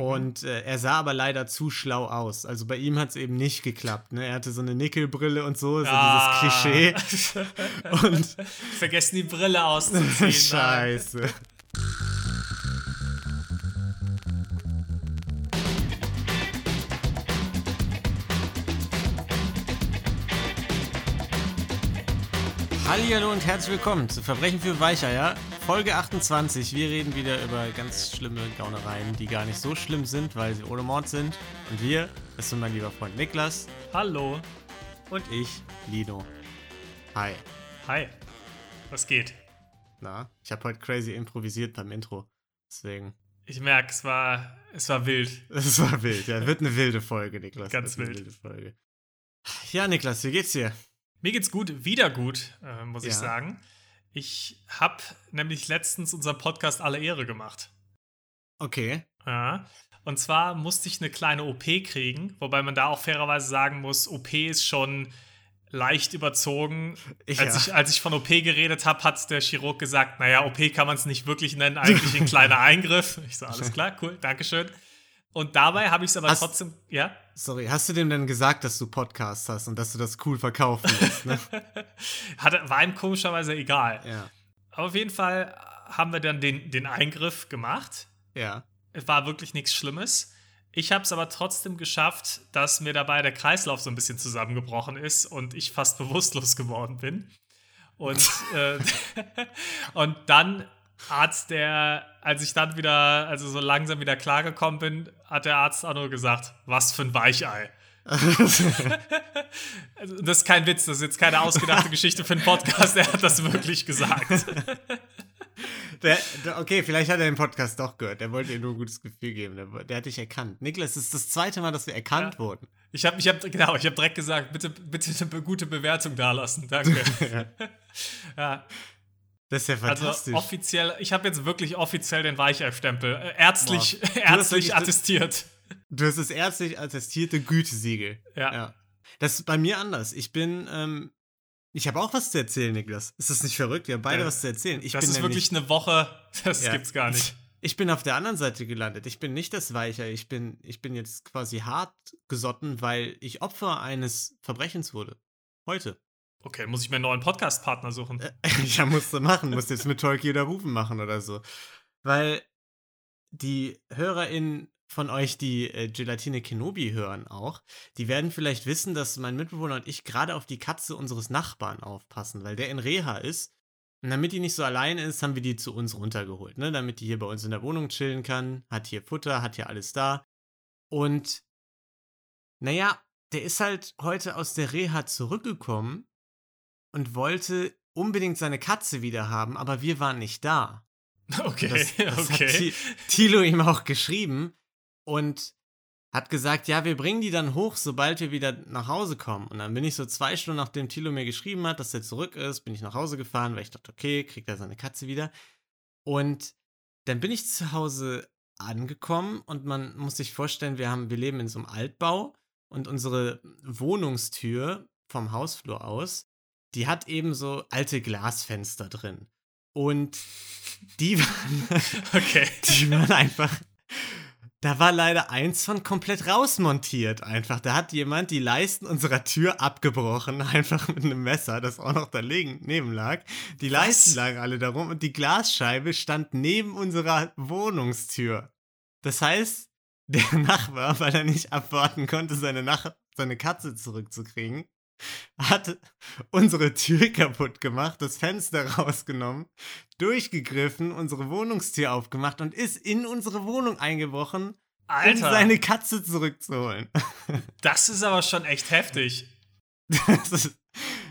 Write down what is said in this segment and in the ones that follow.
Und äh, er sah aber leider zu schlau aus. Also bei ihm hat es eben nicht geklappt. Ne? Er hatte so eine Nickelbrille und so, so Ah. dieses Klischee. Und Vergessen die Brille auszuziehen. Scheiße. Hallo und herzlich willkommen zu Verbrechen für Weicheier, Folge 28. Wir reden wieder über ganz schlimme Gaunereien, die gar nicht so schlimm sind, weil sie ohne Mord sind. Und wir, das sind mein lieber Freund Niklas Hallo. und ich, Lino. Hi. Hi. Was geht? Na, ich habe heute crazy improvisiert beim Intro. Deswegen. Ich merke, es war, es war wild. Es war wild, ja. Wird eine wilde Folge, Niklas. Ganz wild. wilde Folge. Ja, Niklas, wie geht's dir? Mir geht's gut, wieder gut, äh, muss ich Ja. sagen. Ich habe nämlich letztens unseren Podcast alle Ehre gemacht. Okay. Ja. Und zwar musste ich eine kleine OP kriegen, wobei man da auch fairerweise sagen muss, OP ist schon leicht überzogen. Ich, Als, ja. ich, als ich von OP geredet habe, hat der Chirurg gesagt, naja, OP kann man es nicht wirklich nennen, eigentlich ein kleiner Eingriff. Ich so, alles klar, cool, Dankeschön. Und dabei habe ich es aber Hast- trotzdem, ja, Sorry, hast du dem denn gesagt, dass du Podcast hast und dass du das cool verkaufen willst, ne? hat, war ihm komischerweise egal. ja. Aber auf jeden Fall haben wir dann den, den Eingriff gemacht. Ja. Es war wirklich nichts Schlimmes. Ich habe es aber trotzdem geschafft, dass mir dabei der Kreislauf so ein bisschen zusammengebrochen ist und ich fast bewusstlos geworden bin. Und, äh, und dann Arzt, der, als ich dann wieder, also so langsam wieder klargekommen bin, hat der Arzt auch nur gesagt, was für ein Weichei. Also, das ist kein Witz, das ist jetzt keine ausgedachte Geschichte für einen Podcast, er hat das wirklich gesagt. Der, der, okay, vielleicht hat er den Podcast doch gehört. Der wollte dir nur ein gutes Gefühl geben. Der, der hat dich erkannt. Niklas, das ist das zweite Mal, dass wir erkannt Ja. wurden. Ich habe, ich hab, genau, ich habe direkt gesagt, bitte, bitte eine gute Bewertung dalassen. Danke. ja, Das ist ja also fantastisch. offiziell, ich habe jetzt wirklich offiziell den Weichei-Stempel äh, ärztlich, Boah. Du ärztlich das- attestiert. Du hast das ärztlich attestierte Gütesiegel. Ja. Ja. Das ist bei mir anders. Ich bin, ähm, ich habe auch was zu erzählen, Niklas. Ist das nicht verrückt? Wir haben beide Ja. was zu erzählen. Ich das bin ist wirklich eine Woche, das Ja. gibt's gar nicht. Ich bin auf der anderen Seite gelandet. Ich bin nicht das Weicher. Ich bin, ich bin jetzt quasi hart gesotten, weil ich Opfer eines Verbrechens wurde. Heute. Okay, muss ich mir einen neuen Podcast-Partner suchen. Äh, ja, musst du machen. Musst jetzt mit Tolkien oder Rufen machen oder so. Weil die HörerInnen von euch, die äh, Gelatine Kenobi hören auch, die werden vielleicht wissen, dass mein Mitbewohner und ich gerade auf die Katze unseres Nachbarn aufpassen, weil der in Reha ist. Und damit die nicht so allein ist, haben wir die zu uns runtergeholt, ne? Damit die hier bei uns in der Wohnung chillen kann, hat hier Futter, hat hier alles da. Und naja, der ist halt heute aus der Reha zurückgekommen und wollte unbedingt seine Katze wieder haben, aber wir waren nicht da. Okay, Das, das hat okay. Ti- Thilo ihm auch geschrieben und hat gesagt, ja, wir bringen die dann hoch, sobald wir wieder nach Hause kommen. Und dann bin ich so zwei Stunden, nachdem Thilo mir geschrieben hat, dass er zurück ist, bin ich nach Hause gefahren, weil ich dachte, okay, kriegt er seine Katze wieder. Und dann bin ich zu Hause angekommen und man muss sich vorstellen, wir haben, wir leben in so einem Altbau und unsere Wohnungstür vom Hausflur aus, die hat eben so alte Glasfenster drin. Und die waren, Okay. die waren einfach. Da war leider eins von komplett rausmontiert einfach. Da hat jemand die Leisten unserer Tür abgebrochen, einfach mit einem Messer, das auch noch daneben lag. Die Leisten lagen alle darum und die Glasscheibe stand neben unserer Wohnungstür. Das heißt, der Nachbar, weil er nicht abwarten konnte, seine, Nach seine Katze zurückzukriegen, hat unsere Tür kaputt gemacht, das Fenster rausgenommen, durchgegriffen, unsere Wohnungstür aufgemacht und ist in unsere Wohnung eingebrochen, um Alter, seine Katze zurückzuholen. das ist aber schon echt heftig. Ist,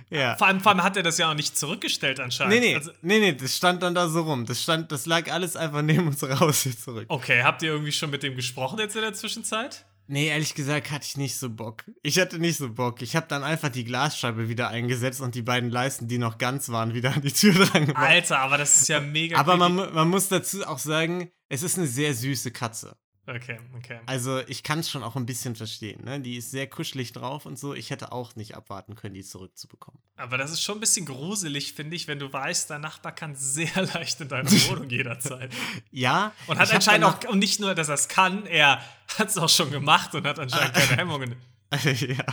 ja. Vor allem, vor allem hat er das ja auch nicht zurückgestellt anscheinend. Nee, nee, Also, nee, nee, das stand dann da so rum. Das stand, das lag alles einfach neben unserer Haustür zurück. okay, habt ihr irgendwie schon mit dem gesprochen jetzt in der Zwischenzeit? Nee, ehrlich gesagt hatte ich nicht so Bock. Ich hatte nicht so Bock. Ich habe dann einfach die Glasscheibe wieder eingesetzt und die beiden Leisten, die noch ganz waren, wieder an die Tür dran gemacht. Alter, aber das ist ja mega Aber man, man muss dazu auch sagen, es ist eine sehr süße Katze. Okay, okay. Also ich kann es schon auch ein bisschen verstehen. Ne? Die ist sehr kuschelig drauf und so. Ich hätte auch nicht abwarten können, die zurückzubekommen. Aber das ist schon ein bisschen gruselig, finde ich, wenn du weißt, dein Nachbar kann sehr leicht in deine Wohnung jederzeit. ja. Und hat anscheinend auch, und nicht nur, dass er es kann, er hat es auch schon gemacht und hat anscheinend keine Hemmungen. ja.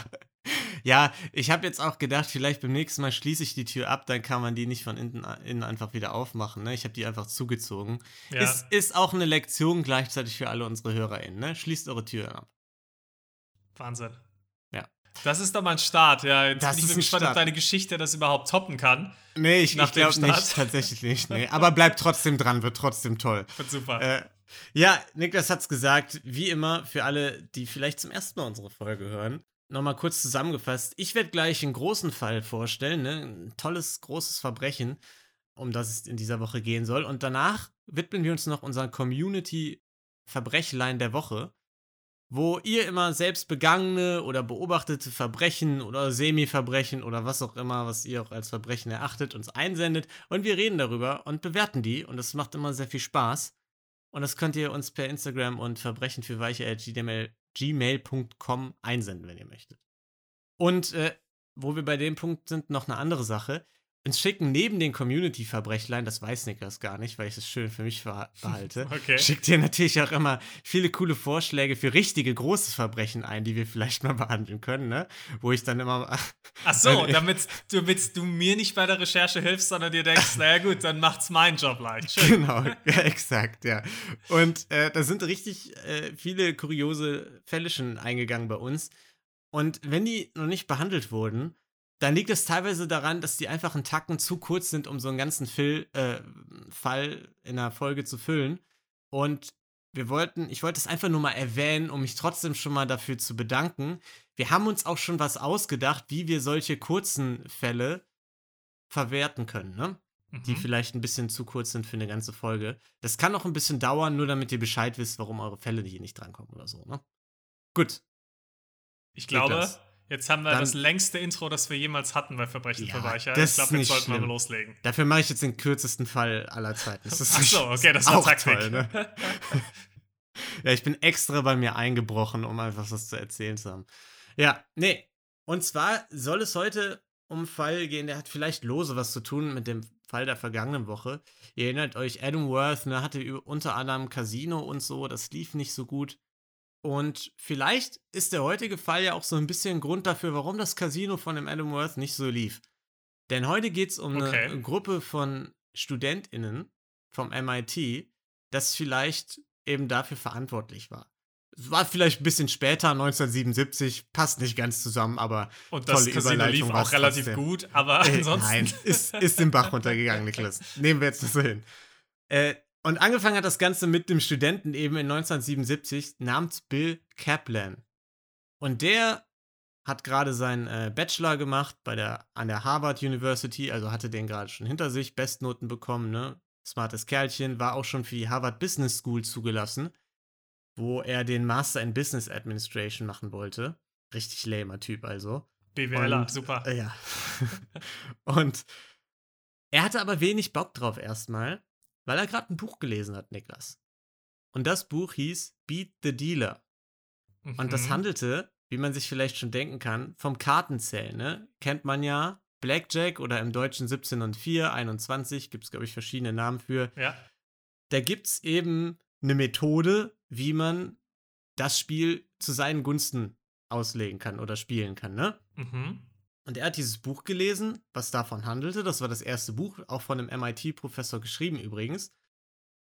Ja, ich habe jetzt auch gedacht, vielleicht beim nächsten Mal schließe ich die Tür ab, dann kann man die nicht von innen, innen einfach wieder aufmachen. Ne? Ich habe die einfach zugezogen. Ja. Ist, ist auch eine Lektion gleichzeitig für alle unsere HörerInnen. Ne? Schließt eure Tür ab. Wahnsinn. Ja. Das ist doch mal ein Start, ja. Jetzt das bin ich mir gespannt, ob deine Geschichte das überhaupt toppen kann. Nee, ich, ich glaube nicht, tatsächlich nicht. Nee. Aber bleibt trotzdem dran, wird trotzdem toll. Wird super. Äh, ja, Niklas hat's gesagt, wie immer, für alle, die vielleicht zum ersten Mal unsere Folge hören nochmal kurz zusammengefasst. Ich werde gleich einen großen Fall vorstellen, ne? ein tolles, großes Verbrechen, um das es in dieser Woche gehen soll. Und danach widmen wir uns noch unserer Community-Verbrechlein der Woche, wo ihr immer selbst begangene oder beobachtete Verbrechen oder Semi-Verbrechen oder was auch immer, was ihr auch als Verbrechen erachtet, uns einsendet. Und wir reden darüber und bewerten die. Und das macht immer sehr viel Spaß. Und das könnt ihr uns per Instagram und Verbrechen für Weiche gmail.com einsenden, wenn ihr möchtet. Und äh, wo wir bei dem Punkt sind, noch eine andere Sache uns schicken neben den Community-Verbrechlein, das weiß Niklas gar nicht, weil ich es schön für mich behalte, okay. schickt ihr natürlich auch immer viele coole Vorschläge für richtige große Verbrechen ein, die wir vielleicht mal behandeln können, ne? Wo ich dann immer. Ach so, damit, damit du mir nicht bei der Recherche hilfst, sondern dir denkst, naja gut, dann macht's meinen Job leicht. Schön. Genau, ja, exakt, ja. Und äh, da sind richtig äh, viele kuriose Fälle schon eingegangen bei uns. Und wenn die noch nicht behandelt wurden, dann liegt es teilweise daran, dass die einfach einen Tacken zu kurz sind, um so einen ganzen Phil, äh, Fall in einer Folge zu füllen. Und wir wollten, ich wollte es einfach nur mal erwähnen, um mich trotzdem schon mal dafür zu bedanken. Wir haben uns auch schon was ausgedacht, wie wir solche kurzen Fälle verwerten können, ne? Mhm. Die vielleicht ein bisschen zu kurz sind für eine ganze Folge. Das kann auch ein bisschen dauern, nur damit ihr Bescheid wisst, warum eure Fälle hier nicht drankommen oder so, ne? Gut. Ich glaube, Jetzt haben wir dann, das längste Intro, das wir jemals hatten bei Verbrechen ja, für Weicher. Ich glaube, jetzt sollten wir mal loslegen. Dafür mache ich jetzt den kürzesten Fall aller Zeiten. Das Ach so, okay, das war Taktik. Toll, ne? ja, ich bin extra bei mir eingebrochen, um einfach was zu erzählen zu haben. Ja, nee. Und zwar soll es heute um einen Fall gehen, der hat vielleicht lose was zu tun mit dem Fall der vergangenen Woche. Ihr erinnert euch, Adam Worth ne, hatte unter anderem Casino und so, das lief nicht so gut. Und vielleicht ist der heutige Fall ja auch so ein bisschen Grund dafür, warum das Casino von dem Adam Worth nicht so lief. Denn heute geht es um okay. eine Gruppe von StudentInnen vom MIT, das vielleicht eben dafür verantwortlich war. Es war vielleicht ein bisschen später, 1977, passt nicht ganz zusammen, aber Und das tolle Casino lief auch relativ trotzdem. gut, aber äh, ansonsten. Nein, ist, ist den Bach runtergegangen, Niklas. Nehmen wir jetzt das so hin. Äh, und angefangen hat das Ganze mit dem Studenten eben in 1977 namens Bill Kaplan. Und der hat gerade seinen äh, Bachelor gemacht bei der, an der Harvard University, also hatte den gerade schon hinter sich, Bestnoten bekommen, ne? Smartes Kerlchen, war auch schon für die Harvard Business School zugelassen, wo er den Master in Business Administration machen wollte. Richtig lamer Typ also. BWLer, Und, super. Äh, ja. Und er hatte aber wenig Bock drauf erstmal weil er gerade ein Buch gelesen hat, Niklas. Und das Buch hieß Beat the Dealer. Mhm. Und das mhm. handelte, wie man sich vielleicht schon denken kann, vom Kartenzählen. Ne? Kennt man ja Blackjack oder im Deutschen 17 und 4, 21, gibt es, glaube ich, verschiedene Namen für. Ja. Da gibt es eben eine Methode, wie man das Spiel zu seinen Gunsten auslegen kann oder spielen kann, ne? Mhm. Und er hat dieses Buch gelesen, was davon handelte. Das war das erste Buch, auch von einem MIT-Professor geschrieben übrigens.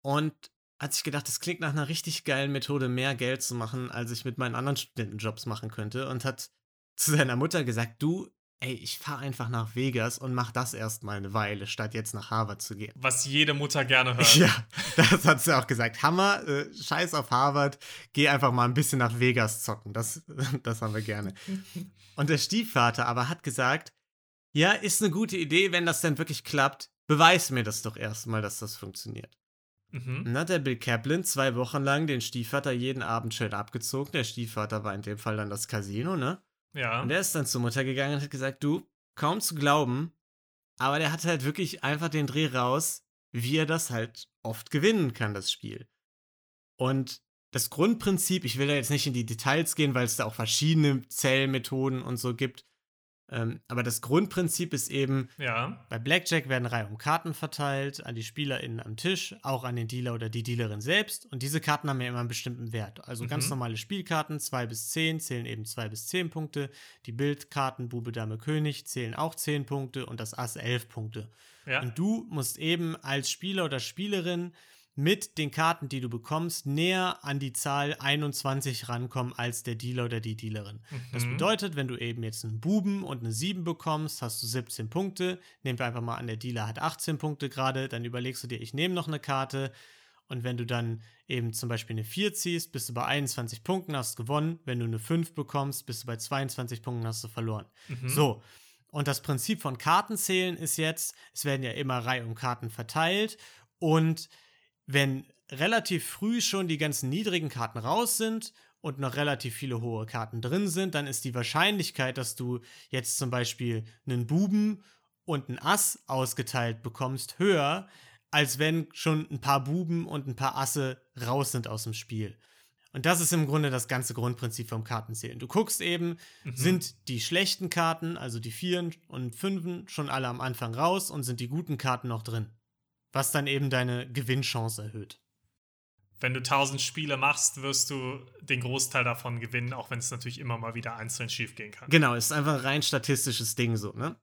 Und hat sich gedacht, das klingt nach einer richtig geilen Methode, mehr Geld zu machen, als ich mit meinen anderen Studentenjobs machen könnte. Und hat zu seiner Mutter gesagt, du, ey, ich fahre einfach nach Vegas und mach das erstmal eine Weile, statt jetzt nach Harvard zu gehen. Was jede Mutter gerne hört. Ja, das hat sie auch gesagt. Hammer, äh, scheiß auf Harvard, geh einfach mal ein bisschen nach Vegas zocken. Das, das haben wir gerne. Und der Stiefvater aber hat gesagt, ja, ist eine gute Idee, wenn das denn wirklich klappt. Beweis mir das doch erstmal, dass das funktioniert. Mhm. Dann hat der Bill Kaplan zwei Wochen lang den Stiefvater jeden Abend schön abgezogen. Der Stiefvater war in dem Fall dann das Casino, ne? Ja. Und er ist dann zur Mutter gegangen und hat gesagt, du, kaum zu glauben, aber der hat halt wirklich einfach den Dreh raus, wie er das halt oft gewinnen kann, das Spiel. Und das Grundprinzip, ich will da jetzt nicht in die Details gehen, weil es da auch verschiedene Zählmethoden und so gibt. Ähm, aber das Grundprinzip ist eben, Ja. bei Blackjack werden Reihe um Karten verteilt, an die SpielerInnen am Tisch, auch an den Dealer oder die Dealerin selbst. Und diese Karten haben ja immer einen bestimmten Wert. Also ganz Mhm. normale Spielkarten, 2 bis 10, zählen eben 2 bis 10 Punkte. Die Bildkarten Bube, Dame, König zählen auch 10 Punkte und das Ass 11 Punkte. Ja. Und du musst eben als Spieler oder Spielerin mit den Karten, die du bekommst, näher an die Zahl 21 rankommen als der Dealer oder die Dealerin. Das Mhm. bedeutet, wenn du eben jetzt einen Buben und eine 7 bekommst, hast du 17 Punkte. Nehmen wir einfach mal an, der Dealer hat 18 Punkte gerade, dann überlegst du dir, ich nehme noch eine Karte. Und wenn du dann eben zum Beispiel eine 4 ziehst, bist du bei 21 Punkten, hast gewonnen. Wenn du eine 5 bekommst, bist du bei 22 Punkten, hast du verloren. Mhm. So. Und das Prinzip von Kartenzählen ist jetzt, es werden ja immer Reihe um Karten verteilt. Und wenn relativ früh schon die ganzen niedrigen Karten raus sind und noch relativ viele hohe Karten drin sind, dann ist die Wahrscheinlichkeit, dass du jetzt zum Beispiel einen Buben und ein Ass ausgeteilt bekommst, höher, als wenn schon ein paar Buben und ein paar Asse raus sind aus dem Spiel. Und das ist im Grunde das ganze Grundprinzip vom Kartenzählen. Du guckst eben, Mhm. sind die schlechten Karten, also die Vieren und Fünfen, schon alle am Anfang raus und sind die guten Karten noch drin. Was dann eben deine Gewinnchance erhöht. Wenn du 1000 Spiele machst, wirst du den Großteil davon gewinnen, auch wenn es natürlich immer mal wieder einzeln schief gehen kann. Genau, ist einfach ein rein statistisches Ding so, ne?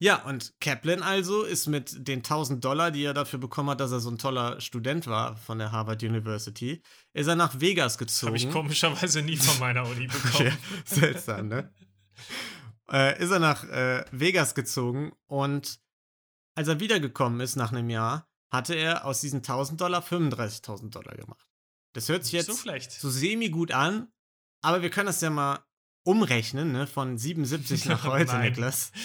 Ja, und Kaplan also ist mit den 1000 Dollar, die er dafür bekommen hat, dass er so ein toller Student war von der Harvard University, ist er nach Vegas gezogen. Habe ich komischerweise nie von meiner Uni Ja, bekommen. seltsam, ne? äh, ist er nach äh, Vegas gezogen und als er wiedergekommen ist nach einem Jahr, hatte er aus diesen 1000 Dollar 35.000 Dollar gemacht. Das hört sich jetzt so schlecht. so semi gut an, aber wir können das ja mal umrechnen, ne? Von 77 nach heute. Niklas.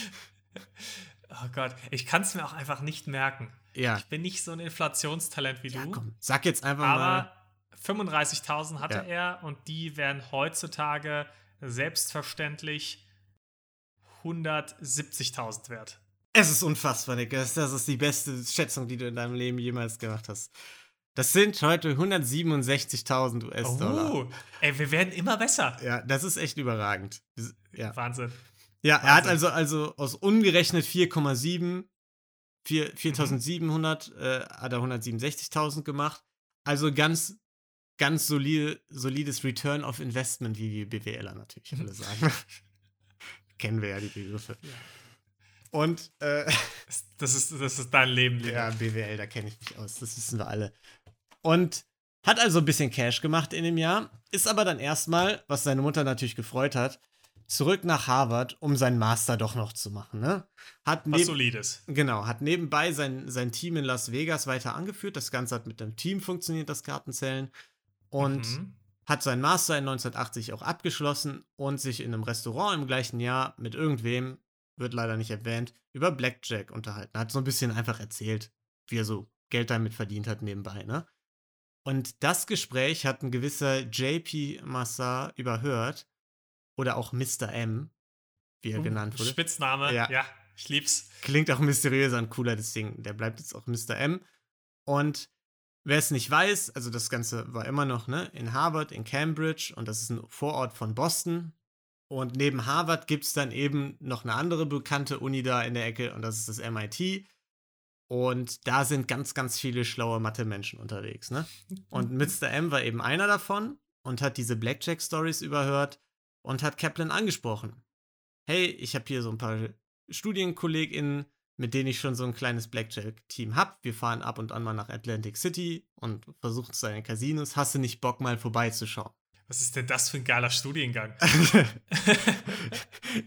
Oh Gott, ich kann es mir auch einfach nicht merken. Ja, Ich bin nicht so ein Inflationstalent wie ja du. komm, sag jetzt einfach mal. aber 35.000 hatte Ja. er und die wären heutzutage selbstverständlich 170.000 wert. Es ist unfassbar, Niklas. Das ist die beste Schätzung, die du in deinem Leben jemals gemacht hast. Das sind heute 167.000 US-Dollar. Oh, ey, wir werden immer besser. Ja, das ist echt überragend. Ja, Wahnsinn. ja er hat Wahnsinn. also, also aus umgerechnet 4,7, 4 4.700 äh, hat er 167.000 gemacht. Also ganz, ganz solide, solides Return of Investment, wie wir BWLer natürlich alle sagen. Kennen wir ja die Begriffe. Ja. Und äh, Das ist, das ist dein Leben, Leo. Ja, BWL, da kenne ich mich aus. Das wissen wir alle. Und hat also ein bisschen Cash gemacht in dem Jahr, ist aber dann erstmal, was seine Mutter natürlich gefreut hat, zurück nach Harvard, um seinen Master doch noch zu machen. Ne? Hat Was Solides. genau, hat nebenbei sein, sein Team in Las Vegas weiter angeführt. Das Ganze hat mit einem Team funktioniert, das Kartenzählen. Und Mhm. hat seinen Master in 1980 auch abgeschlossen und sich in einem Restaurant im gleichen Jahr mit irgendwem, wird leider nicht erwähnt, über Blackjack unterhalten. Hat so ein bisschen einfach erzählt, wie er so Geld damit verdient hat nebenbei, ne? Und das Gespräch hat ein gewisser JP Massar überhört oder auch Mr. M, wie er Uh, genannt wurde. Spitzname. Ja. Ja. ich lieb's. Klingt auch mysteriöser und cooler, deswegen, der bleibt jetzt auch Mr. M. Und wer es nicht weiß, also das Ganze war immer noch ne, in Harvard, in Cambridge und das ist ein Vorort von Boston. Und neben Harvard gibt es dann eben noch eine andere bekannte Uni da in der Ecke und das ist das MIT. Und da sind ganz, ganz viele schlaue Mathe-Menschen unterwegs. Ne? Und Mr. M war eben einer davon und hat diese Blackjack-Stories überhört und hat Kaplan angesprochen. Hey, ich habe hier so ein paar StudienkollegInnen, mit denen ich schon so ein kleines Blackjack-Team habe. Wir fahren ab und an mal nach Atlantic City und versuchen seine Casinos. Hast du nicht Bock, mal vorbeizuschauen? Was ist denn das für ein geiler Studiengang?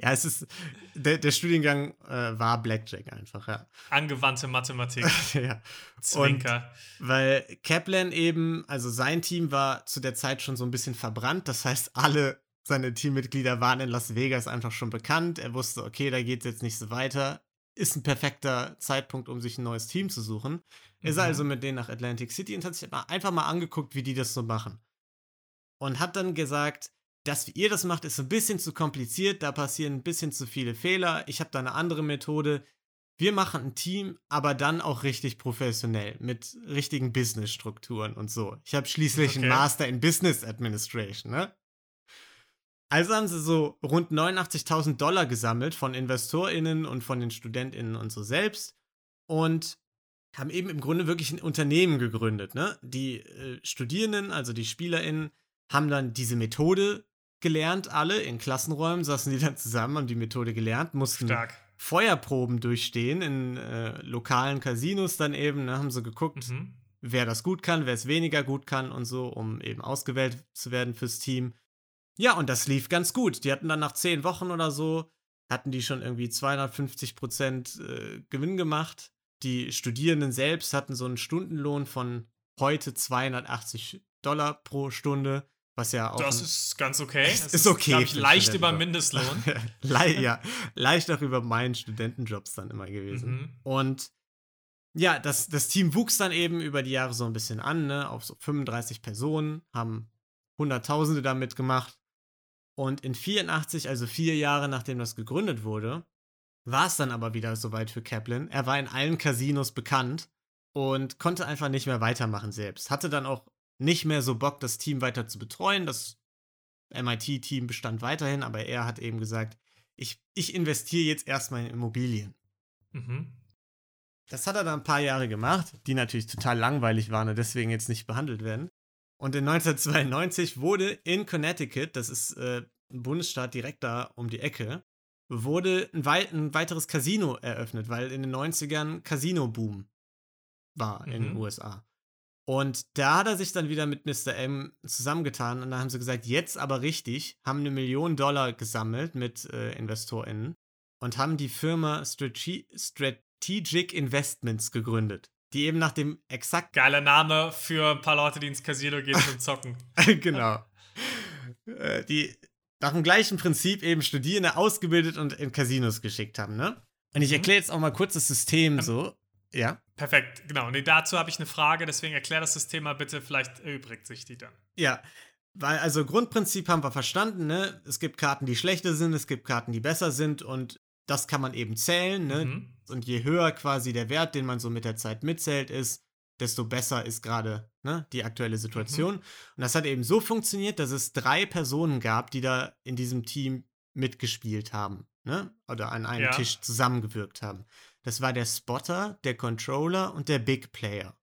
ja, es ist. Der, der Studiengang äh, war Blackjack einfach, ja. Angewandte Mathematik. ja. Zwinker. Weil Kaplan eben, also sein Team war zu der Zeit schon so ein bisschen verbrannt. Das heißt, alle seine Teammitglieder waren in Las Vegas einfach schon bekannt. Er wusste, okay, da geht es jetzt nicht so weiter. Ist ein perfekter Zeitpunkt, um sich ein neues Team zu suchen. Ist Mhm. also mit denen nach Atlantic City und hat sich einfach mal angeguckt, wie die das so machen. Und hat dann gesagt, das, wie ihr das macht, ist ein bisschen zu kompliziert, da passieren ein bisschen zu viele Fehler. Ich habe da eine andere Methode. wir machen ein Team, aber dann auch richtig professionell, mit richtigen Business-Strukturen und so. Ich habe schließlich okay. einen Master in Business Administration, ne? Also haben sie so rund 89.000 Dollar gesammelt von InvestorInnen und von den StudentInnen und so selbst und haben eben im Grunde wirklich ein Unternehmen gegründet, ne? Die äh, Studierenden, also die SpielerInnen, haben dann diese Methode gelernt, alle in Klassenräumen saßen die dann zusammen, haben die Methode gelernt, mussten Stark. Feuerproben durchstehen in äh, lokalen Casinos dann eben, ne, haben sie geguckt, mhm. wer das gut kann, wer es weniger gut kann und so, um eben ausgewählt zu werden fürs Team. Ja, und das lief ganz gut. Die hatten dann nach zehn Wochen oder so, hatten die schon irgendwie 250 Prozent äh, Gewinn gemacht. Die Studierenden selbst hatten so einen Stundenlohn von heute 280 Dollar pro Stunde. Was ja auch. Das ist ganz okay. Das ist okay. Ich, leicht über Mindestlohn. Le ja, leicht auch über meinen Studentenjobs dann immer gewesen. Mhm. Und ja, das, das Team wuchs dann eben über die Jahre so ein bisschen an, ne, auf so 35 Personen, haben Hunderttausende damit gemacht. Und in 84, also vier Jahre nachdem das gegründet wurde, war es dann aber wieder soweit für Kaplan. Er war in allen Casinos bekannt und konnte einfach nicht mehr weitermachen selbst. Hatte dann auch nicht mehr so Bock, das Team weiter zu betreuen. Das MIT-Team bestand weiterhin, aber er hat eben gesagt, ich, ich investiere jetzt erstmal in Immobilien. Mhm. Das hat er dann ein paar Jahre gemacht, die natürlich total langweilig waren und deswegen jetzt nicht behandelt werden. Und in 1992 wurde in Connecticut, das ist äh, ein Bundesstaat direkt da um die Ecke, wurde ein, wei ein weiteres Casino eröffnet, weil in den 90ern Casino-Boom war mhm. in den USA. Und da hat er sich dann wieder mit Mr. M zusammengetan und da haben sie gesagt, jetzt aber richtig, haben eine Million Dollar gesammelt mit äh, InvestorInnen und haben die Firma Strate Strategic Investments gegründet. Die eben nach dem exakt. Geiler Name für ein paar Leute, die ins Casino gehen zum Zocken. genau. Äh, die nach dem gleichen Prinzip eben Studierende ausgebildet und in Casinos geschickt haben, ne? Und ich mhm. erkläre jetzt auch mal kurz das System ähm, so. Ja. Perfekt, genau. Und dazu habe ich eine Frage, deswegen erklär das System mal bitte, vielleicht erübrigt sich die dann. Ja, weil also Grundprinzip haben wir verstanden, ne? Es gibt Karten, die schlechter sind, es gibt Karten, die besser sind und das kann man eben zählen, ne? Mhm. Und je höher quasi der Wert, den man so mit der Zeit mitzählt, ist, desto besser ist gerade ne, die aktuelle Situation. Mhm. Und das hat eben so funktioniert, dass es drei Personen gab, die da in diesem Team mitgespielt haben, ne? Oder an einem ja. Tisch zusammengewirkt haben. Das war der Spotter, der Controller und der Big Player.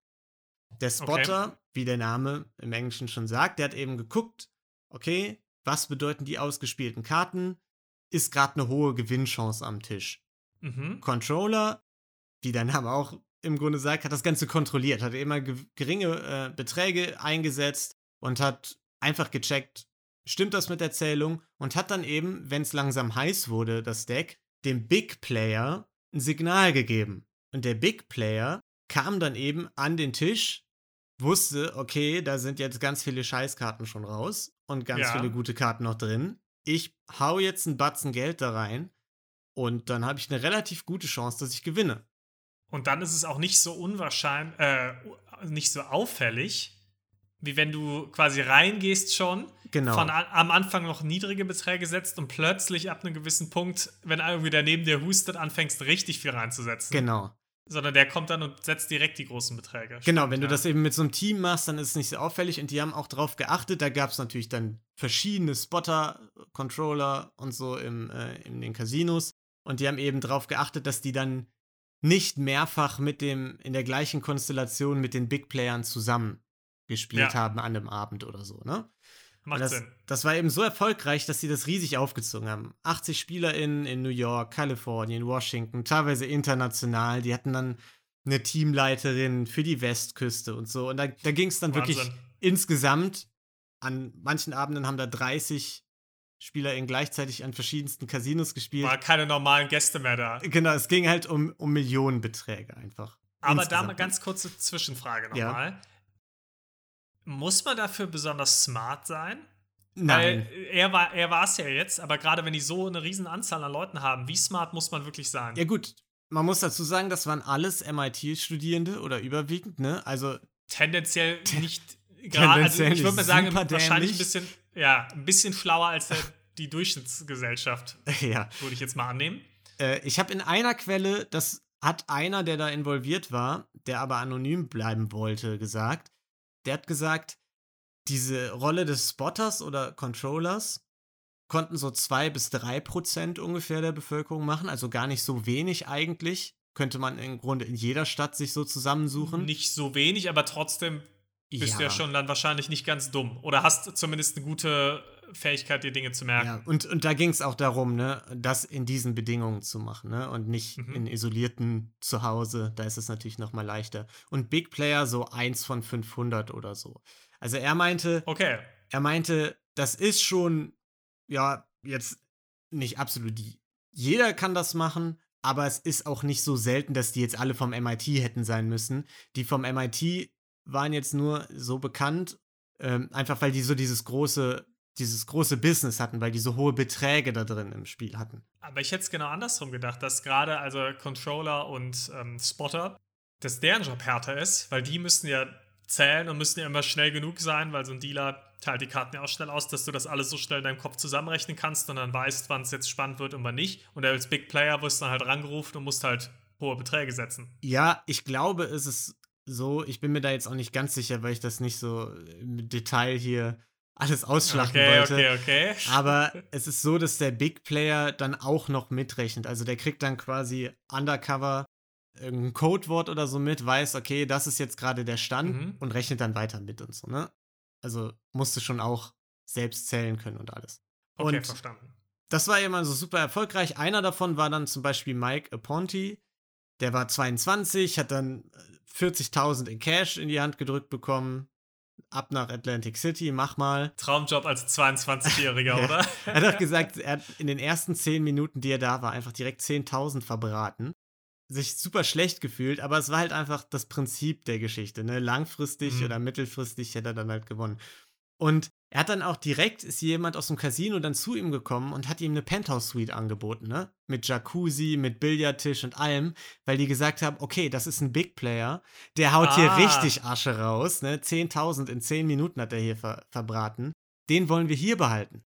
Der Spotter, okay. wie der Name im Englischen schon sagt, der hat eben geguckt, okay, was bedeuten die ausgespielten Karten? Ist gerade eine hohe Gewinnchance am Tisch. Mhm. Controller, wie der Name auch im Grunde sagt, hat das Ganze kontrolliert, hat immer geringe äh, Beträge eingesetzt und hat einfach gecheckt, stimmt das mit der Zählung und hat dann eben, wenn es langsam heiß wurde, das Deck, dem Big Player ein Signal gegeben. Und der Big Player kam dann eben an den Tisch, wusste, okay, da sind jetzt ganz viele Scheißkarten schon raus und ganz ja. viele gute Karten noch drin. Ich hau jetzt einen Batzen Geld da rein und dann habe ich eine relativ gute Chance, dass ich gewinne. Und dann ist es auch nicht so unwahrscheinlich, äh, nicht so auffällig, wie wenn du quasi reingehst schon, genau. von am Anfang noch niedrige Beträge setzt und plötzlich ab einem gewissen Punkt, wenn irgendwie der neben dir hustet, anfängst richtig viel reinzusetzen. Genau. Sondern der kommt dann und setzt direkt die großen Beträge. Genau, Stimmt, wenn ja. du das eben mit so einem Team machst, dann ist es nicht so auffällig und die haben auch drauf geachtet. Da gab es natürlich dann verschiedene Spotter, Controller und so im, äh, in den Casinos. Und die haben eben drauf geachtet, dass die dann nicht mehrfach mit dem, in der gleichen Konstellation mit den Big Playern zusammen gespielt ja. haben an dem Abend oder so, ne? Macht das, Sinn. Das war eben so erfolgreich, dass sie das riesig aufgezogen haben. 80 SpielerInnen in New York, Kalifornien, Washington, teilweise international. Die hatten dann eine Teamleiterin für die Westküste und so. Und da, da ging es dann Wahnsinn. wirklich insgesamt. An manchen Abenden haben da 30 SpielerInnen gleichzeitig an verschiedensten Casinos gespielt. War keine normalen Gäste mehr da. Genau, es ging halt um, um Millionenbeträge einfach. Aber da mal ganz kurze Zwischenfrage nochmal. Ja. Muss man dafür besonders smart sein? Nein. Weil er war er es ja jetzt, aber gerade wenn die so eine riesen Anzahl an Leuten haben, wie smart muss man wirklich sein? Ja gut, man muss dazu sagen, das waren alles MIT-Studierende oder überwiegend, ne? Also tendenziell nicht gerade, also ich würde mal sagen, wahrscheinlich ein bisschen, ja, ein bisschen schlauer als der, die Durchschnittsgesellschaft. ja. Würde ich jetzt mal annehmen. Äh, ich habe in einer Quelle das hat einer, der da involviert war, der aber anonym bleiben wollte, gesagt, der hat gesagt, diese Rolle des Spotters oder Controllers konnten so zwei bis drei Prozent ungefähr der Bevölkerung machen, also gar nicht so wenig eigentlich. Könnte man im Grunde in jeder Stadt sich so zusammensuchen. Nicht so wenig, aber trotzdem bist ja. du ja schon dann wahrscheinlich nicht ganz dumm. Oder hast zumindest eine gute Fähigkeit, dir Dinge zu merken. Ja, und, und da ging es auch darum, ne, das in diesen Bedingungen zu machen, ne? Und nicht mhm. in isolierten Zuhause. Da ist es natürlich noch mal leichter. Und Big Player so eins von 500 oder so. Also er meinte, okay. er meinte, das ist schon, ja, jetzt nicht absolut die. Jeder kann das machen, aber es ist auch nicht so selten, dass die jetzt alle vom MIT hätten sein müssen. Die vom MIT waren jetzt nur so bekannt, ähm, einfach weil die so dieses große, dieses große Business hatten, weil die so hohe Beträge da drin im Spiel hatten. Aber ich hätte es genau andersrum gedacht, dass gerade also Controller und ähm, Spotter, dass deren Job härter ist, weil die müssen ja zählen und müssen ja immer schnell genug sein, weil so ein Dealer teilt die Karten ja auch schnell aus, dass du das alles so schnell in deinem Kopf zusammenrechnen kannst und dann weißt, wann es jetzt spannend wird und wann nicht. Und als Big Player wirst du dann halt rangerufen und musst halt hohe Beträge setzen. Ja, ich glaube, es ist so, ich bin mir da jetzt auch nicht ganz sicher, weil ich das nicht so im Detail hier alles ausschlachten okay, wollte. Okay, okay. Aber es ist so, dass der Big Player dann auch noch mitrechnet. Also der kriegt dann quasi undercover irgendein Codewort oder so mit, weiß, okay, das ist jetzt gerade der Stand mhm. und rechnet dann weiter mit und so, ne? Also musste schon auch selbst zählen können und alles. Okay, und verstanden. Das war immer so super erfolgreich. Einer davon war dann zum Beispiel Mike Aponti. Der war 22, hat dann 40.000 in Cash in die Hand gedrückt bekommen. Ab nach Atlantic City, mach mal. Traumjob als 22-Jähriger, ja. oder? er hat auch gesagt, er hat in den ersten 10 Minuten, die er da war, einfach direkt 10.000 verbraten. Sich super schlecht gefühlt, aber es war halt einfach das Prinzip der Geschichte. Ne? Langfristig mhm. oder mittelfristig hätte er dann halt gewonnen. Und er hat dann auch direkt, ist jemand aus dem Casino dann zu ihm gekommen und hat ihm eine Penthouse-Suite angeboten, ne? Mit Jacuzzi, mit Billardtisch und allem, weil die gesagt haben, okay, das ist ein Big Player, der haut ah. hier richtig Asche raus, ne? 10.000 in 10 Minuten hat er hier ver verbraten. Den wollen wir hier behalten.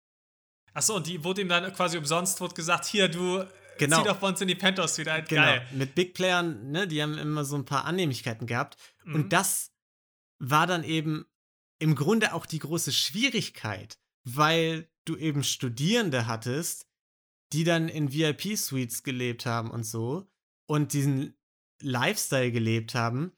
Achso, und die wurde ihm dann quasi umsonst wurde gesagt, hier, du genau. zieh doch bei uns in die Penthouse-Suite ein. Genau. Geil. Mit Big Playern, ne, die haben immer so ein paar Annehmlichkeiten gehabt. Mhm. Und das war dann eben im Grunde auch die große Schwierigkeit, weil du eben Studierende hattest, die dann in VIP-Suites gelebt haben und so und diesen Lifestyle gelebt haben.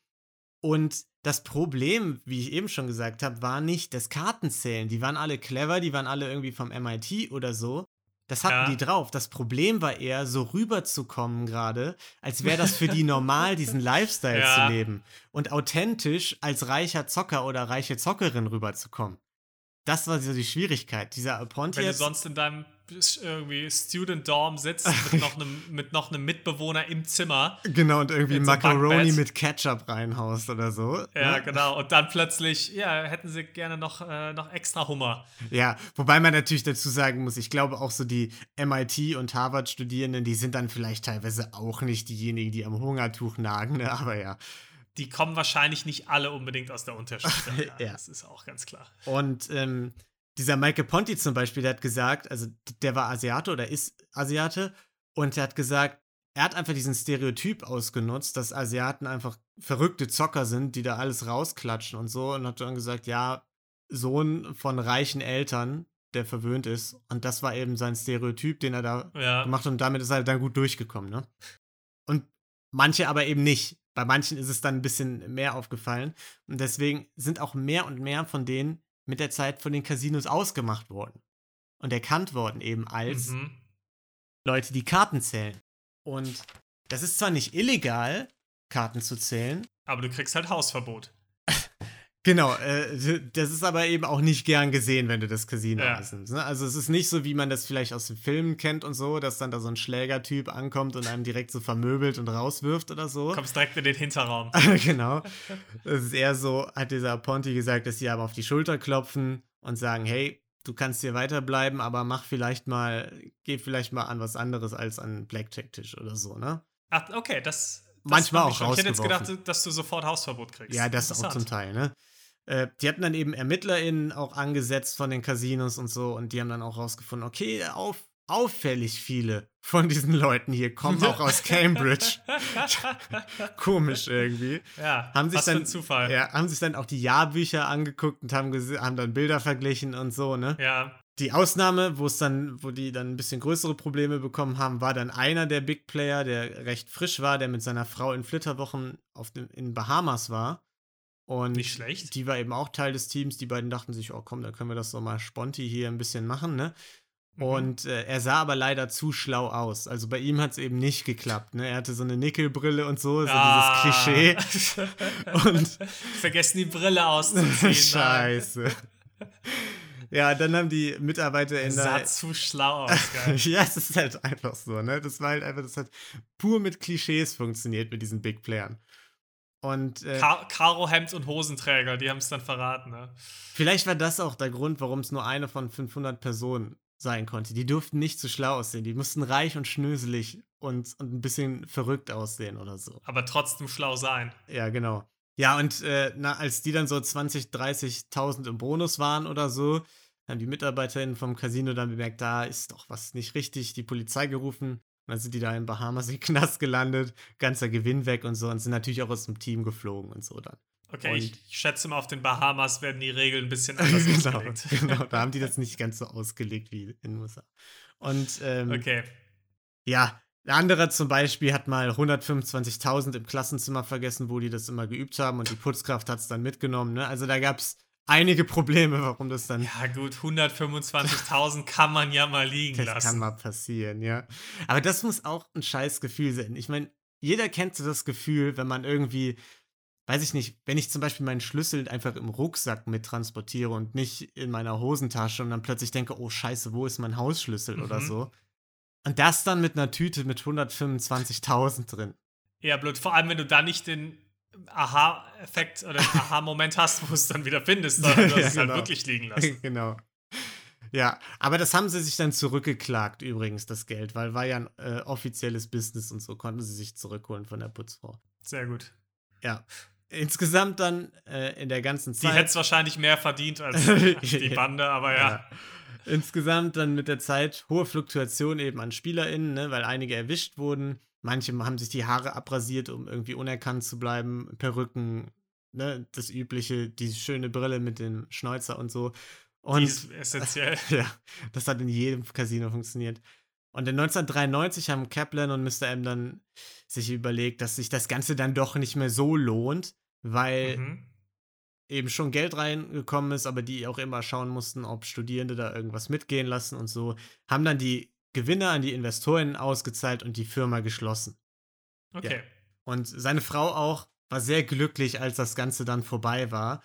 Und das Problem, wie ich eben schon gesagt habe, war nicht das Kartenzählen. Die waren alle clever, die waren alle irgendwie vom MIT oder so. Das hatten ja. die drauf. Das Problem war eher, so rüberzukommen gerade, als wäre das für die normal, diesen Lifestyle ja. zu leben. Und authentisch als reicher Zocker oder reiche Zockerin rüberzukommen. Das war so die Schwierigkeit. Dieser Aponte Wenn du sonst in deinem irgendwie Student Dorm sitzt mit noch, einem, mit noch einem Mitbewohner im Zimmer. Genau, und irgendwie Macaroni mit Ketchup reinhaust oder so. Ja, ne? genau. Und dann plötzlich, ja, hätten sie gerne noch, äh, noch extra Hummer. Ja, wobei man natürlich dazu sagen muss, ich glaube auch so die MIT- und Harvard-Studierenden, die sind dann vielleicht teilweise auch nicht diejenigen, die am Hungertuch nagen, ne? aber ja die kommen wahrscheinlich nicht alle unbedingt aus der Unterschicht. ja, ja, das ist auch ganz klar. Und ähm, dieser Michael Ponti zum Beispiel, der hat gesagt, also der war Asiate oder ist Asiate und der hat gesagt, er hat einfach diesen Stereotyp ausgenutzt, dass Asiaten einfach verrückte Zocker sind, die da alles rausklatschen und so und hat dann gesagt, ja, Sohn von reichen Eltern, der verwöhnt ist und das war eben sein Stereotyp, den er da ja. gemacht hat und damit ist er dann gut durchgekommen, ne? Und manche aber eben nicht. Bei manchen ist es dann ein bisschen mehr aufgefallen und deswegen sind auch mehr und mehr von denen mit der Zeit von den Casinos ausgemacht worden und erkannt worden eben als mhm. Leute, die Karten zählen. Und das ist zwar nicht illegal, Karten zu zählen. Aber du kriegst halt Hausverbot. Genau, äh, das ist aber eben auch nicht gern gesehen, wenn du das Casino ja. nimmst. Ne? Also es ist nicht so, wie man das vielleicht aus den Filmen kennt und so, dass dann da so ein Schlägertyp ankommt und einem direkt so vermöbelt und rauswirft oder so. Kommst direkt in den Hinterraum. genau. Es ist eher so, hat dieser Ponti gesagt, dass sie aber auf die Schulter klopfen und sagen, hey, du kannst hier weiterbleiben, aber mach vielleicht mal, geh vielleicht mal an was anderes als an Blackjack-Tisch oder so, ne? Ach, okay, das, das manchmal auch. Ich hätte jetzt gedacht, dass du sofort Hausverbot kriegst. Ja, das auch zum Teil, ne? Äh, die hatten dann eben ErmittlerInnen auch angesetzt von den Casinos und so und die haben dann auch rausgefunden, okay, auf auffällig viele von diesen Leuten hier kommen auch aus Cambridge. Komisch irgendwie. Ja, haben sich was dann, für ein Zufall. Ja, haben sich dann auch die Jahrbücher angeguckt und haben, haben dann Bilder verglichen und so, ne? Ja. Die Ausnahme, wo es dann, wo die dann ein bisschen größere Probleme bekommen haben, war dann einer der Big Player, der recht frisch war, der mit seiner Frau in Flitterwochen auf dem, in Bahamas war. Und Nicht schlecht. die war eben auch Teil des Teams. Die beiden dachten sich, oh komm, da können wir das doch mal sponti hier ein bisschen machen, ne? Mhm. Und äh, er sah aber leider zu schlau aus. Also bei ihm hat es eben nicht geklappt. Ne? Er hatte so eine Nickelbrille und so, so Ah. dieses Klischee. Und Vergessen die Brille auszuziehen. Scheiße. Ja, dann haben die Mitarbeiter in Sah der. zu schlau aus, geil. ja, es ist halt einfach so, ne? Das war halt einfach, das hat pur mit Klischees funktioniert mit diesen Big Playern. Und äh, Ka Karohemd und Hosenträger, die haben es dann verraten, ne? vielleicht war das auch der Grund, warum es nur eine von 500 Personen sein konnte. Die durften nicht so schlau aussehen. Die mussten reich und schnöselig und, und ein bisschen verrückt aussehen oder so. Aber trotzdem schlau sein. Ja, genau. Ja, und äh, na, als die dann so 20, 30.000 im Bonus waren oder so, haben die MitarbeiterInnen vom Casino dann bemerkt, da ist doch was nicht richtig, die Polizei gerufen. Dann sind die da in Bahamas im Knast gelandet, ganzer Gewinn weg und so und sind natürlich auch aus dem Team geflogen und so dann. Okay, Und- ich schätze mal, auf den Bahamas werden die Regeln ein bisschen anders genau, ausgelegt. genau, da haben die das nicht ganz so ausgelegt wie in den USA. Und ähm, Okay. ja, der andere zum Beispiel hat mal 125.000 im Klassenzimmer vergessen, wo die das immer geübt haben und die Putzkraft hat es dann mitgenommen. Ne? Also da gab es einige Probleme, warum das dann Ja, gut, 125.000 kann man ja mal liegen Das lassen. kann mal passieren, ja. Aber das muss auch ein scheiß Gefühl sein. Ich meine, jeder kennt so das Gefühl, wenn man irgendwie, weiß ich nicht, wenn ich zum Beispiel meinen Schlüssel einfach im Rucksack mit transportiere und nicht in meiner Hosentasche und dann plötzlich denke, oh scheiße, wo ist mein Hausschlüssel oder Mhm. so. Und das dann mit einer Tüte mit 125.000 drin. Eher blöd. Vor allem, wenn du da nicht den Aha-Effekt oder Aha-Moment hast, wo du es dann wieder findest, hast Ja, es halt genau. wirklich liegen lassen. genau. Ja, aber das haben sie sich dann zurückgeklagt, übrigens, das Geld, weil war ja ein äh, offizielles Business und so konnten sie sich zurückholen von der Putzfrau. Sehr gut. Ja. Insgesamt dann äh, in der ganzen Die Zeit. hätte es wahrscheinlich mehr verdient als die Bande, aber ja. Ja. Insgesamt dann mit der Zeit hohe Fluktuation eben an SpielerInnen, ne, weil einige erwischt wurden. Manche haben sich die Haare abrasiert, um irgendwie unerkannt zu bleiben. Perücken, ne, das übliche, die schöne Brille mit dem Schnäuzer und so. Und Die ist essentiell. ja, das hat in jedem Casino funktioniert. Und in 1993 haben Kaplan und Mr. M dann sich überlegt, dass sich das Ganze dann doch nicht mehr so lohnt, weil Mhm. eben schon Geld reingekommen ist, aber die auch immer schauen mussten, ob Studierende da irgendwas mitgehen lassen und so, haben dann die Gewinne an die Investoren ausgezahlt und die Firma geschlossen. Okay. Und seine Frau auch war sehr glücklich, als das Ganze dann vorbei war,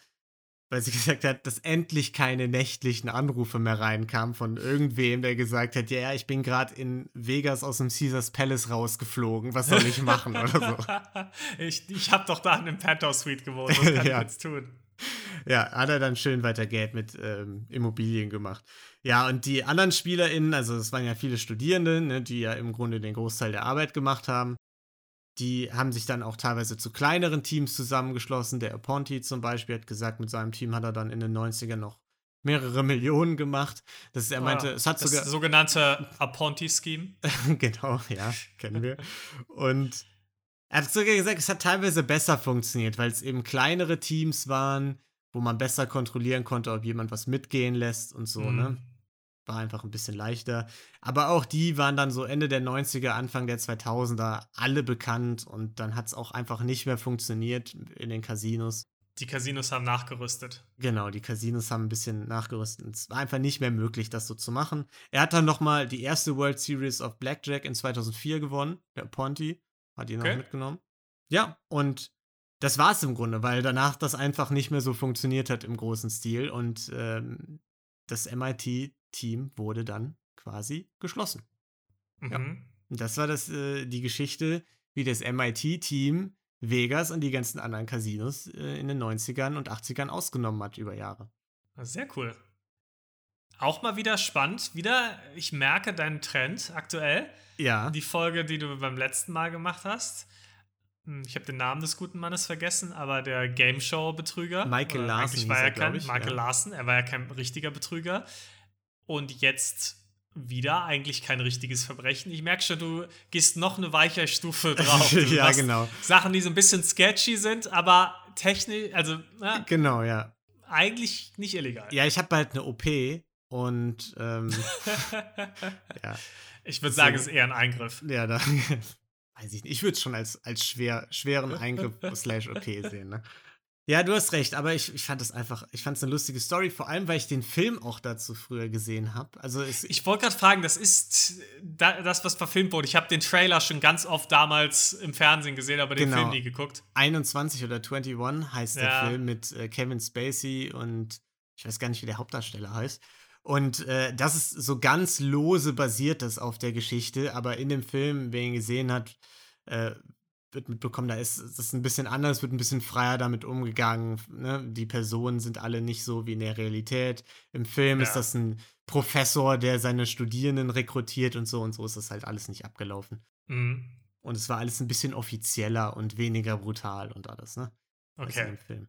weil sie gesagt hat, dass endlich keine nächtlichen Anrufe mehr reinkamen von irgendwem, der gesagt hat, ja, ja, ich bin gerade in Vegas aus dem Caesars Palace rausgeflogen, was soll ich machen oder so. ich ich habe doch da in einem Penthouse Suite gewohnt, was kann Ja. ich jetzt tun? Ja, hat er dann schön weiter Geld mit ähm, Immobilien gemacht. Ja, und die anderen SpielerInnen, also es waren ja viele Studierende, ne, die ja im Grunde den Großteil der Arbeit gemacht haben, die haben sich dann auch teilweise zu kleineren Teams zusammengeschlossen. Der Aponti zum Beispiel hat gesagt, mit seinem Team hat er dann in den 90ern noch mehrere Millionen gemacht. Das ist, er meinte, Ah, es hat das sogar. sogenannte Aponti-Scheme. genau, ja, kennen wir. Und er hat sogar gesagt, es hat teilweise besser funktioniert, weil es eben kleinere Teams waren, wo man besser kontrollieren konnte, ob jemand was mitgehen lässt und so, Mhm. ne? War einfach ein bisschen leichter. Aber auch die waren dann so Ende der 90er, Anfang der 2000er alle bekannt und dann hat es auch einfach nicht mehr funktioniert in den Casinos. Die Casinos haben nachgerüstet. Genau, die Casinos haben ein bisschen nachgerüstet. Es war einfach nicht mehr möglich, das so zu machen. Er hat dann noch mal die erste World Series of Blackjack in 2004 gewonnen. Der Ponti hat ihn Okay. noch mitgenommen. Ja, und das war es im Grunde, weil danach das einfach nicht mehr so funktioniert hat im großen Stil und ähm, das MIT-Team wurde dann quasi geschlossen. Ja. Mhm. Und das war das, äh, die Geschichte, wie das MIT-Team Vegas und die ganzen anderen Casinos äh, in den 90ern und 80ern ausgenommen hat über Jahre. Sehr cool. Auch mal wieder spannend. Wieder, ich merke deinen Trend aktuell. Ja. Die Folge, die du beim letzten Mal gemacht hast. Hm, Ich habe den Namen des guten Mannes vergessen, aber der Game Show Betrüger. Michael hieß war er, kein ich, Michael ja. Larson, er war ja kein richtiger Betrüger. Und jetzt wieder eigentlich kein richtiges Verbrechen. Ich merke schon, du gehst noch eine weiche Stufe drauf. Ja, genau. Sachen, die so ein bisschen sketchy sind, aber technisch, also na, Genau, ja. eigentlich nicht illegal. Ja, ich habe bald eine OP und ähm, ja, Ich würde sagen, es ist eher ein Eingriff. ja, da weiß ich nicht. Ich würde es schon als, als schwer, schweren Eingriff slash OP sehen, ne? Ja, du hast recht, aber ich, ich fand es einfach, ich fand es eine lustige Story, vor allem, weil ich den Film auch dazu früher gesehen habe. Also Ich wollte gerade fragen, das ist da, das, was verfilmt wurde. Ich habe den Trailer schon ganz oft damals im Fernsehen gesehen, aber den Genau. Film nie geguckt. 21 oder 21 heißt der Ja. Film mit äh, Kevin Spacey und ich weiß gar nicht, wie der Hauptdarsteller heißt. Und äh, das ist so ganz lose basiert das auf der Geschichte, aber in dem Film, wer ihn gesehen hat, äh, wird mitbekommen, da ist das ist ein bisschen anders, wird ein bisschen freier damit umgegangen. Ne? Die Personen sind alle nicht so wie in der Realität. Im Film ist Ja. das ein Professor, der seine Studierenden rekrutiert und so und so ist das halt alles nicht abgelaufen. Mhm. Und es war alles ein bisschen offizieller und weniger brutal und alles, ne? als in Okay. dem Film.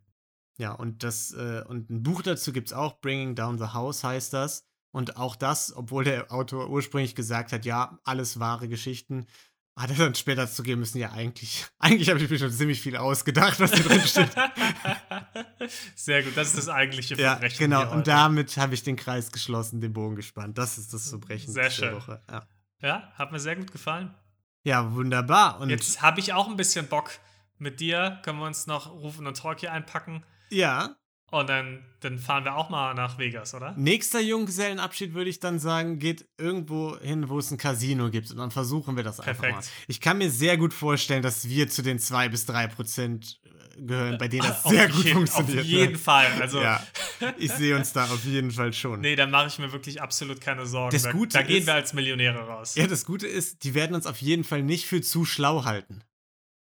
Ja, und das, äh, und ein Buch dazu gibt es auch, Bringing Down the House heißt das. Und auch das, obwohl der Autor ursprünglich gesagt hat, ja, alles wahre Geschichten, hat er dann später zugeben müssen, ja, eigentlich, eigentlich habe ich mir schon ziemlich viel ausgedacht, was hier drin steht. Sehr gut, das ist das eigentliche ja, Verbrechen. genau. hier Und damit habe ich den Kreis geschlossen, den Bogen gespannt. Das ist das Verbrechen Sehr der schön. Woche. Ja. Ja, hat mir sehr gut gefallen. ja, wunderbar. Und Jetzt habe ich auch ein bisschen Bock mit dir. Können wir uns noch Rufen und Talk hier einpacken? Ja, Und dann, dann fahren wir auch mal nach Vegas, oder? Nächster Junggesellenabschied würde ich dann sagen, geht irgendwo hin, wo es ein Casino gibt. Und dann versuchen wir das einfach Perfekt. mal. Ich kann mir sehr gut vorstellen, dass wir zu den zwei bis drei Prozent äh, gehören, bei denen das Auf sehr gut jeden- funktioniert. Auf jeden ne? Fall. Also, Ja, ich sehe uns da auf jeden Fall schon. nee, dann mache ich mir wirklich absolut keine Sorgen. Das da, Gute da gehen ist- wir als Millionäre raus. Ja, das Gute ist, die werden uns auf jeden Fall nicht für zu schlau halten.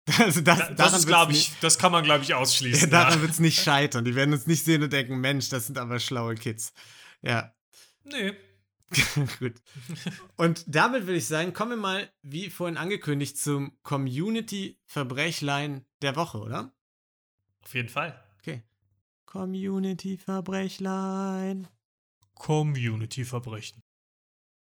Also das, Da- das ist, glaube ich, das kann man, glaube ich, nicht- ausschließen. Ja, daran ja. wird es nicht scheitern. Die werden uns nicht sehen und denken, Mensch, das sind aber schlaue Kids. Ja, Nee. Gut. Und damit würde ich sagen, kommen wir mal, wie vorhin angekündigt, zum Community-Verbrechlein der Woche, oder? Auf jeden Fall. Okay. Community-Verbrechlein. Community-Verbrechen.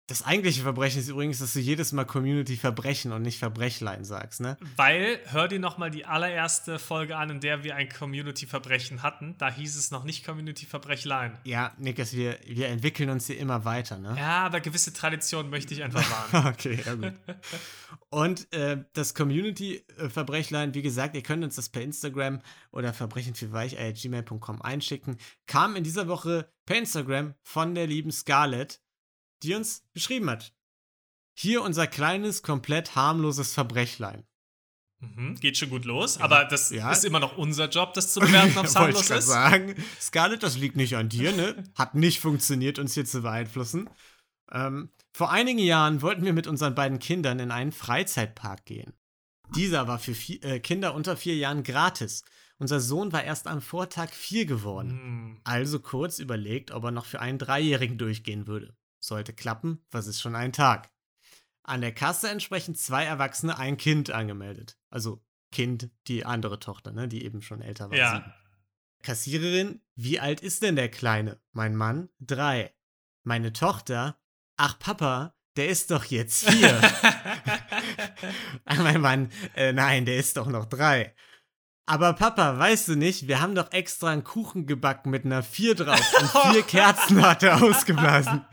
Das eigentliche Verbrechen ist übrigens, dass du jedes Mal Community-Verbrechen und nicht Verbrechlein sagst, ne? Weil, hör dir noch mal die allererste Folge an, in der wir ein Community-Verbrechen hatten. Da hieß es noch nicht Community-Verbrechlein. Ja, Niklas, wir, wir entwickeln uns hier immer weiter, ne? Ja, aber gewisse Traditionen möchte ich einfach wahren. Okay, ja gut. Und äh, das Community-Verbrechlein, wie gesagt, ihr könnt uns das per Instagram oder verbrechenfürweich.gmail.com einschicken, kam in dieser Woche per Instagram von der lieben Scarlett, die uns geschrieben hat. Hier unser kleines, komplett harmloses Verbrechlein. Mhm, geht schon gut los, aber das Ja. ist immer noch unser Job, das zu bewerten, ob es harmlos ist. sagen. Scarlett, das liegt nicht an dir, ne? Hat nicht funktioniert, uns hier zu beeinflussen. Ähm, vor einigen Jahren wollten wir mit unseren beiden Kindern in einen Freizeitpark gehen. Dieser war für vi- äh, Kinder unter vier Jahren gratis. Unser Sohn war erst am Vortag vier geworden. Hm, Also kurz überlegt, ob er noch für einen Dreijährigen durchgehen würde. Sollte klappen, was ist schon ein Tag. An der Kasse entsprechend zwei Erwachsene, ein Kind angemeldet. Also Kind, die andere Tochter, ne, die eben schon älter war. Ja. sieben. Kassiererin, wie alt ist denn der Kleine? Mein Mann, drei. Meine Tochter, ach Papa, der ist doch jetzt vier. mein Mann, äh, nein, der ist doch noch drei. Aber Papa, weißt du nicht, wir haben doch extra einen Kuchen gebacken mit einer vier drauf und vier Kerzen hat er ausgeblasen.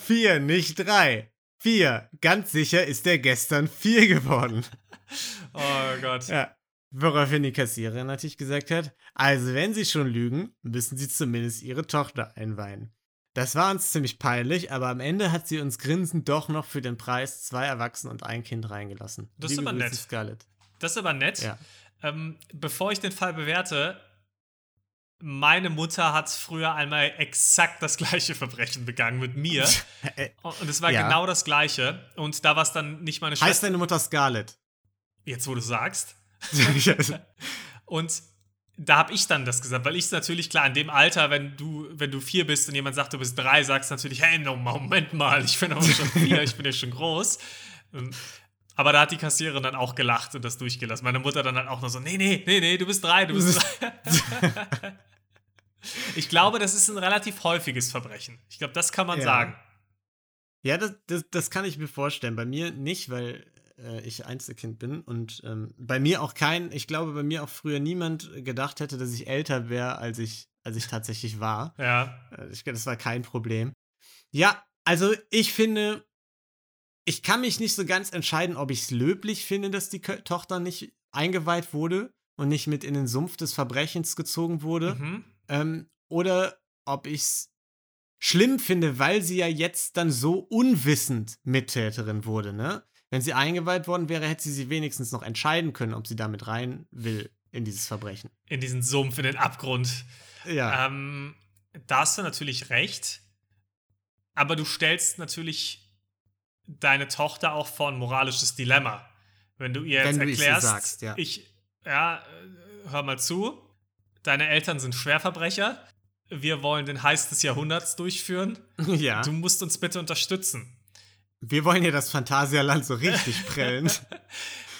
Vier, nicht drei. Vier. Ganz sicher ist er gestern vier geworden. oh Gott. Ja. Woraufhin die Kassiererin natürlich gesagt hat, also wenn sie schon lügen, müssen sie zumindest ihre Tochter einweihen. Das war uns ziemlich peinlich, aber am Ende hat sie uns grinsend doch noch für den Preis zwei Erwachsene und ein Kind reingelassen. Das ist Liebe aber Grüße, nett. Scarlett. Das ist aber nett. Ja. Ähm, bevor ich den Fall bewerte, meine Mutter hat früher einmal exakt das gleiche Verbrechen begangen mit mir. Äh, Und es war Ja. genau das gleiche. Und da war es dann nicht meine heißt Schwester. deine Mutter Scarlett? Jetzt, wo du sagst. Und da habe ich dann das gesagt, weil ich natürlich klar in dem Alter, wenn du, wenn du vier bist und jemand sagt, du bist drei, sagst du natürlich, hey, no, Moment mal, ich bin aber schon vier, ich bin ja schon groß. Aber da hat die Kassiererin dann auch gelacht und das durchgelassen. Meine Mutter dann halt auch noch so, nee, nee, nee, nee, du bist drei, du bist drei. ich glaube, das ist ein relativ häufiges Verbrechen. Ich glaube, das kann man Ja. sagen. Ja, das, das, das kann ich mir vorstellen. Bei mir nicht, weil äh, ich Einzelkind bin und ähm, bei mir auch kein, ich glaube, bei mir auch früher niemand gedacht hätte, dass ich älter wäre, als ich, als ich tatsächlich war. Ja. Äh, ich, das war kein Problem. Ja, also ich finde, ich kann mich nicht so ganz entscheiden, ob ich es löblich finde, dass die Tochter nicht eingeweiht wurde und nicht mit in den Sumpf des Verbrechens gezogen wurde. Mhm. Ähm, oder ob ich es schlimm finde, weil sie ja jetzt dann so unwissend Mittäterin wurde, ne? Wenn sie eingeweiht worden wäre, hätte sie sie wenigstens noch entscheiden können, ob sie damit rein will in dieses Verbrechen. In diesen Sumpf, in den Abgrund. Ja. Ähm, da hast du natürlich recht. Aber du stellst natürlich deine Tochter auch vor ein moralisches Dilemma. Wenn du ihr jetzt Wenn erklärst, sagst, ja. ich, ja, äh, hör mal zu, deine Eltern sind Schwerverbrecher, wir wollen den Heiß des Jahrhunderts durchführen, ja. du musst uns bitte unterstützen. Wir wollen ja das Phantasialand so richtig prellen.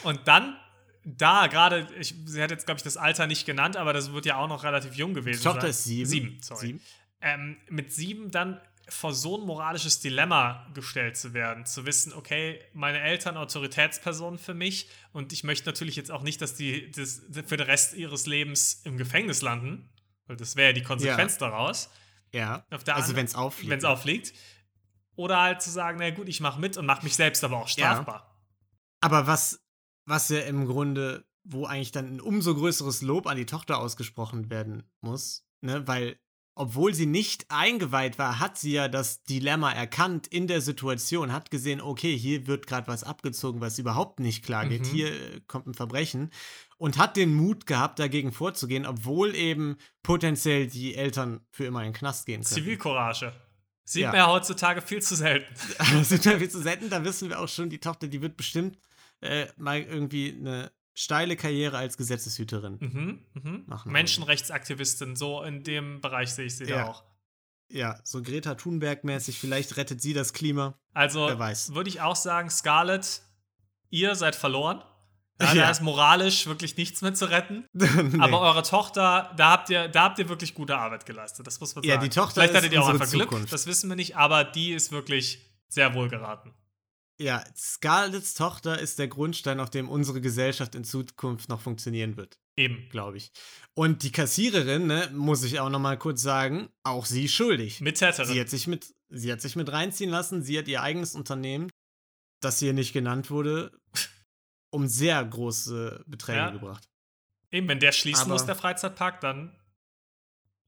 Und dann, da gerade, sie hat jetzt, glaube ich, das Alter nicht genannt, aber das wird ja auch noch relativ jung gewesen Die Tochter ist sieben. Sieben, sorry. Sieben. ähm, mit sieben dann vor so ein moralisches Dilemma gestellt zu werden, zu wissen, okay, meine Eltern Autoritätspersonen für mich und ich möchte natürlich jetzt auch nicht, dass die das für den Rest ihres Lebens im Gefängnis landen, weil das wäre ja die Konsequenz daraus, Ja. Auf der also wenn es auffliegt. wenn es auffliegt. Oder halt zu sagen, na gut, ich mache mit und mache mich selbst aber auch strafbar. Aber was, was ja im Grunde, wo eigentlich dann ein umso größeres Lob an die Tochter ausgesprochen werden muss, ne, weil obwohl sie nicht eingeweiht war, hat sie ja das Dilemma erkannt in der Situation, hat gesehen, okay, hier wird gerade was abgezogen, was überhaupt nicht klar geht, Mhm. hier äh, kommt ein Verbrechen und hat den Mut gehabt, dagegen vorzugehen, obwohl eben potenziell die Eltern für immer in den Knast gehen können. Zivilcourage. Sieht Ja. man ja heutzutage viel zu selten. Sind ja viel zu selten, da wissen wir auch schon, die Tochter, die wird bestimmt äh, mal irgendwie eine steile Karriere als Gesetzeshüterin. Mhm, mhm. Machen. Menschenrechtsaktivistin, so in dem Bereich sehe ich sie Ja. da auch. Ja, so Greta Thunberg-mäßig, vielleicht rettet sie das Klima. Also Wer weiß. würde ich auch sagen, Scarlett, ihr seid verloren. Ja, Ja. Da ist moralisch wirklich nichts mehr zu retten. nee. Aber eure Tochter, da habt ihr, da habt ihr wirklich gute Arbeit geleistet. Das muss man Ja, sagen. die Tochter Vielleicht hattet ihr auch einfach Glück, Zukunft. das wissen wir nicht, aber die ist wirklich sehr wohl geraten. Ja, Scarletts Tochter ist der Grundstein, auf dem unsere Gesellschaft in Zukunft noch funktionieren wird, Eben. glaube ich. Und die Kassiererin, ne, muss ich auch noch mal kurz sagen, auch sie schuldig. Mittäterin. Sie hat sich mit, sie hat sich mit reinziehen lassen. Sie hat ihr eigenes Unternehmen, das hier nicht genannt wurde, um sehr große Beträge Ja. gebracht. Eben, wenn der schließen Aber- muss, der Freizeitpark, dann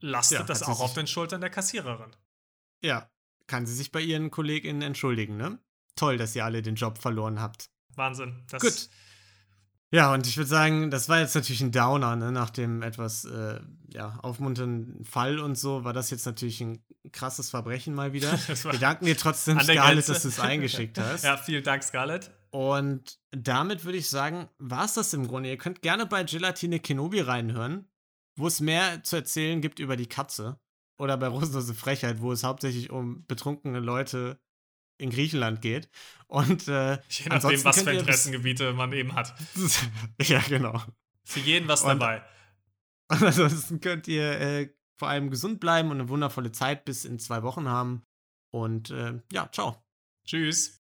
lastet Ja, das auch auf den Schultern der Kassiererin. Ja, kann sie sich bei ihren KollegInnen entschuldigen, ne? Toll, dass ihr alle den Job verloren habt. Wahnsinn. Das, Gut. Ja, und ich würde sagen, das war jetzt natürlich ein Downer, ne? Nach dem etwas äh, ja, aufmunternden Fall und so, war das jetzt natürlich ein krasses Verbrechen mal wieder. Wir danken dir trotzdem, Scarlett, dass du es eingeschickt hast. Ja, vielen Dank, Scarlett. Und damit würde ich sagen, war es das im Grunde. Ihr könnt gerne bei Gelatine Kenobi reinhören, wo es mehr zu erzählen gibt über die Katze. Oder bei Rosenlose Frechheit, wo es hauptsächlich um betrunkene Leute in Griechenland geht. Und äh, Je nachdem, was für Interessengebiete man eben hat. ja, genau. Für jeden was Und- dabei. Und ansonsten könnt ihr äh, vor allem gesund bleiben und eine wundervolle Zeit bis in zwei Wochen haben. Und äh, ja, ciao. Tschüss.